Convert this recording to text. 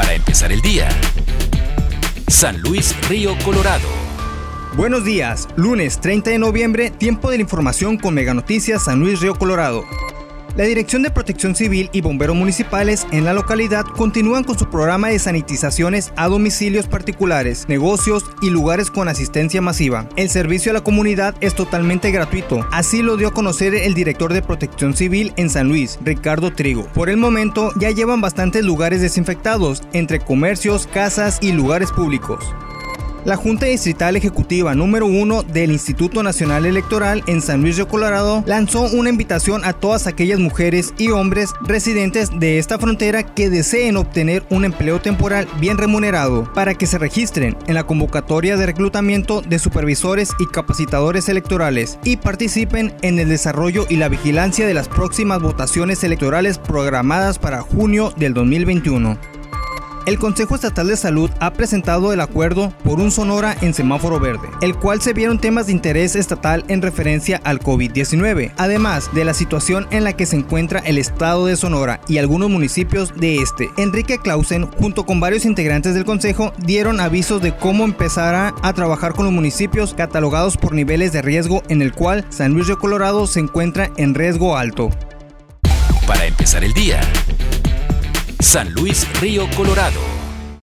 Para empezar el día. San Luis Río Colorado. Buenos días, lunes 30 de noviembre, tiempo de la información con Mega Noticias San Luis Río Colorado. La Dirección de Protección Civil y Bomberos Municipales en la localidad continúan con su programa de sanitizaciones a domicilios particulares, negocios y lugares con asistencia masiva. El servicio a la comunidad es totalmente gratuito, así lo dio a conocer el director de Protección Civil en San Luis, Ricardo Trigo. Por el momento ya llevan bastantes lugares desinfectados, entre comercios, casas y lugares públicos. La Junta Distrital Ejecutiva número 1 del Instituto Nacional Electoral en San Luis de Colorado lanzó una invitación a todas aquellas mujeres y hombres residentes de esta frontera que deseen obtener un empleo temporal bien remunerado para que se registren en la convocatoria de reclutamiento de supervisores y capacitadores electorales y participen en el desarrollo y la vigilancia de las próximas votaciones electorales programadas para junio del 2021 el Consejo Estatal de Salud ha presentado el acuerdo por un Sonora en semáforo verde, el cual se vieron temas de interés estatal en referencia al COVID-19, además de la situación en la que se encuentra el estado de Sonora y algunos municipios de este. Enrique Clausen, junto con varios integrantes del Consejo, dieron avisos de cómo empezará a trabajar con los municipios catalogados por niveles de riesgo en el cual San Luis de Colorado se encuentra en riesgo alto. Para empezar el día. San Luis Río Colorado.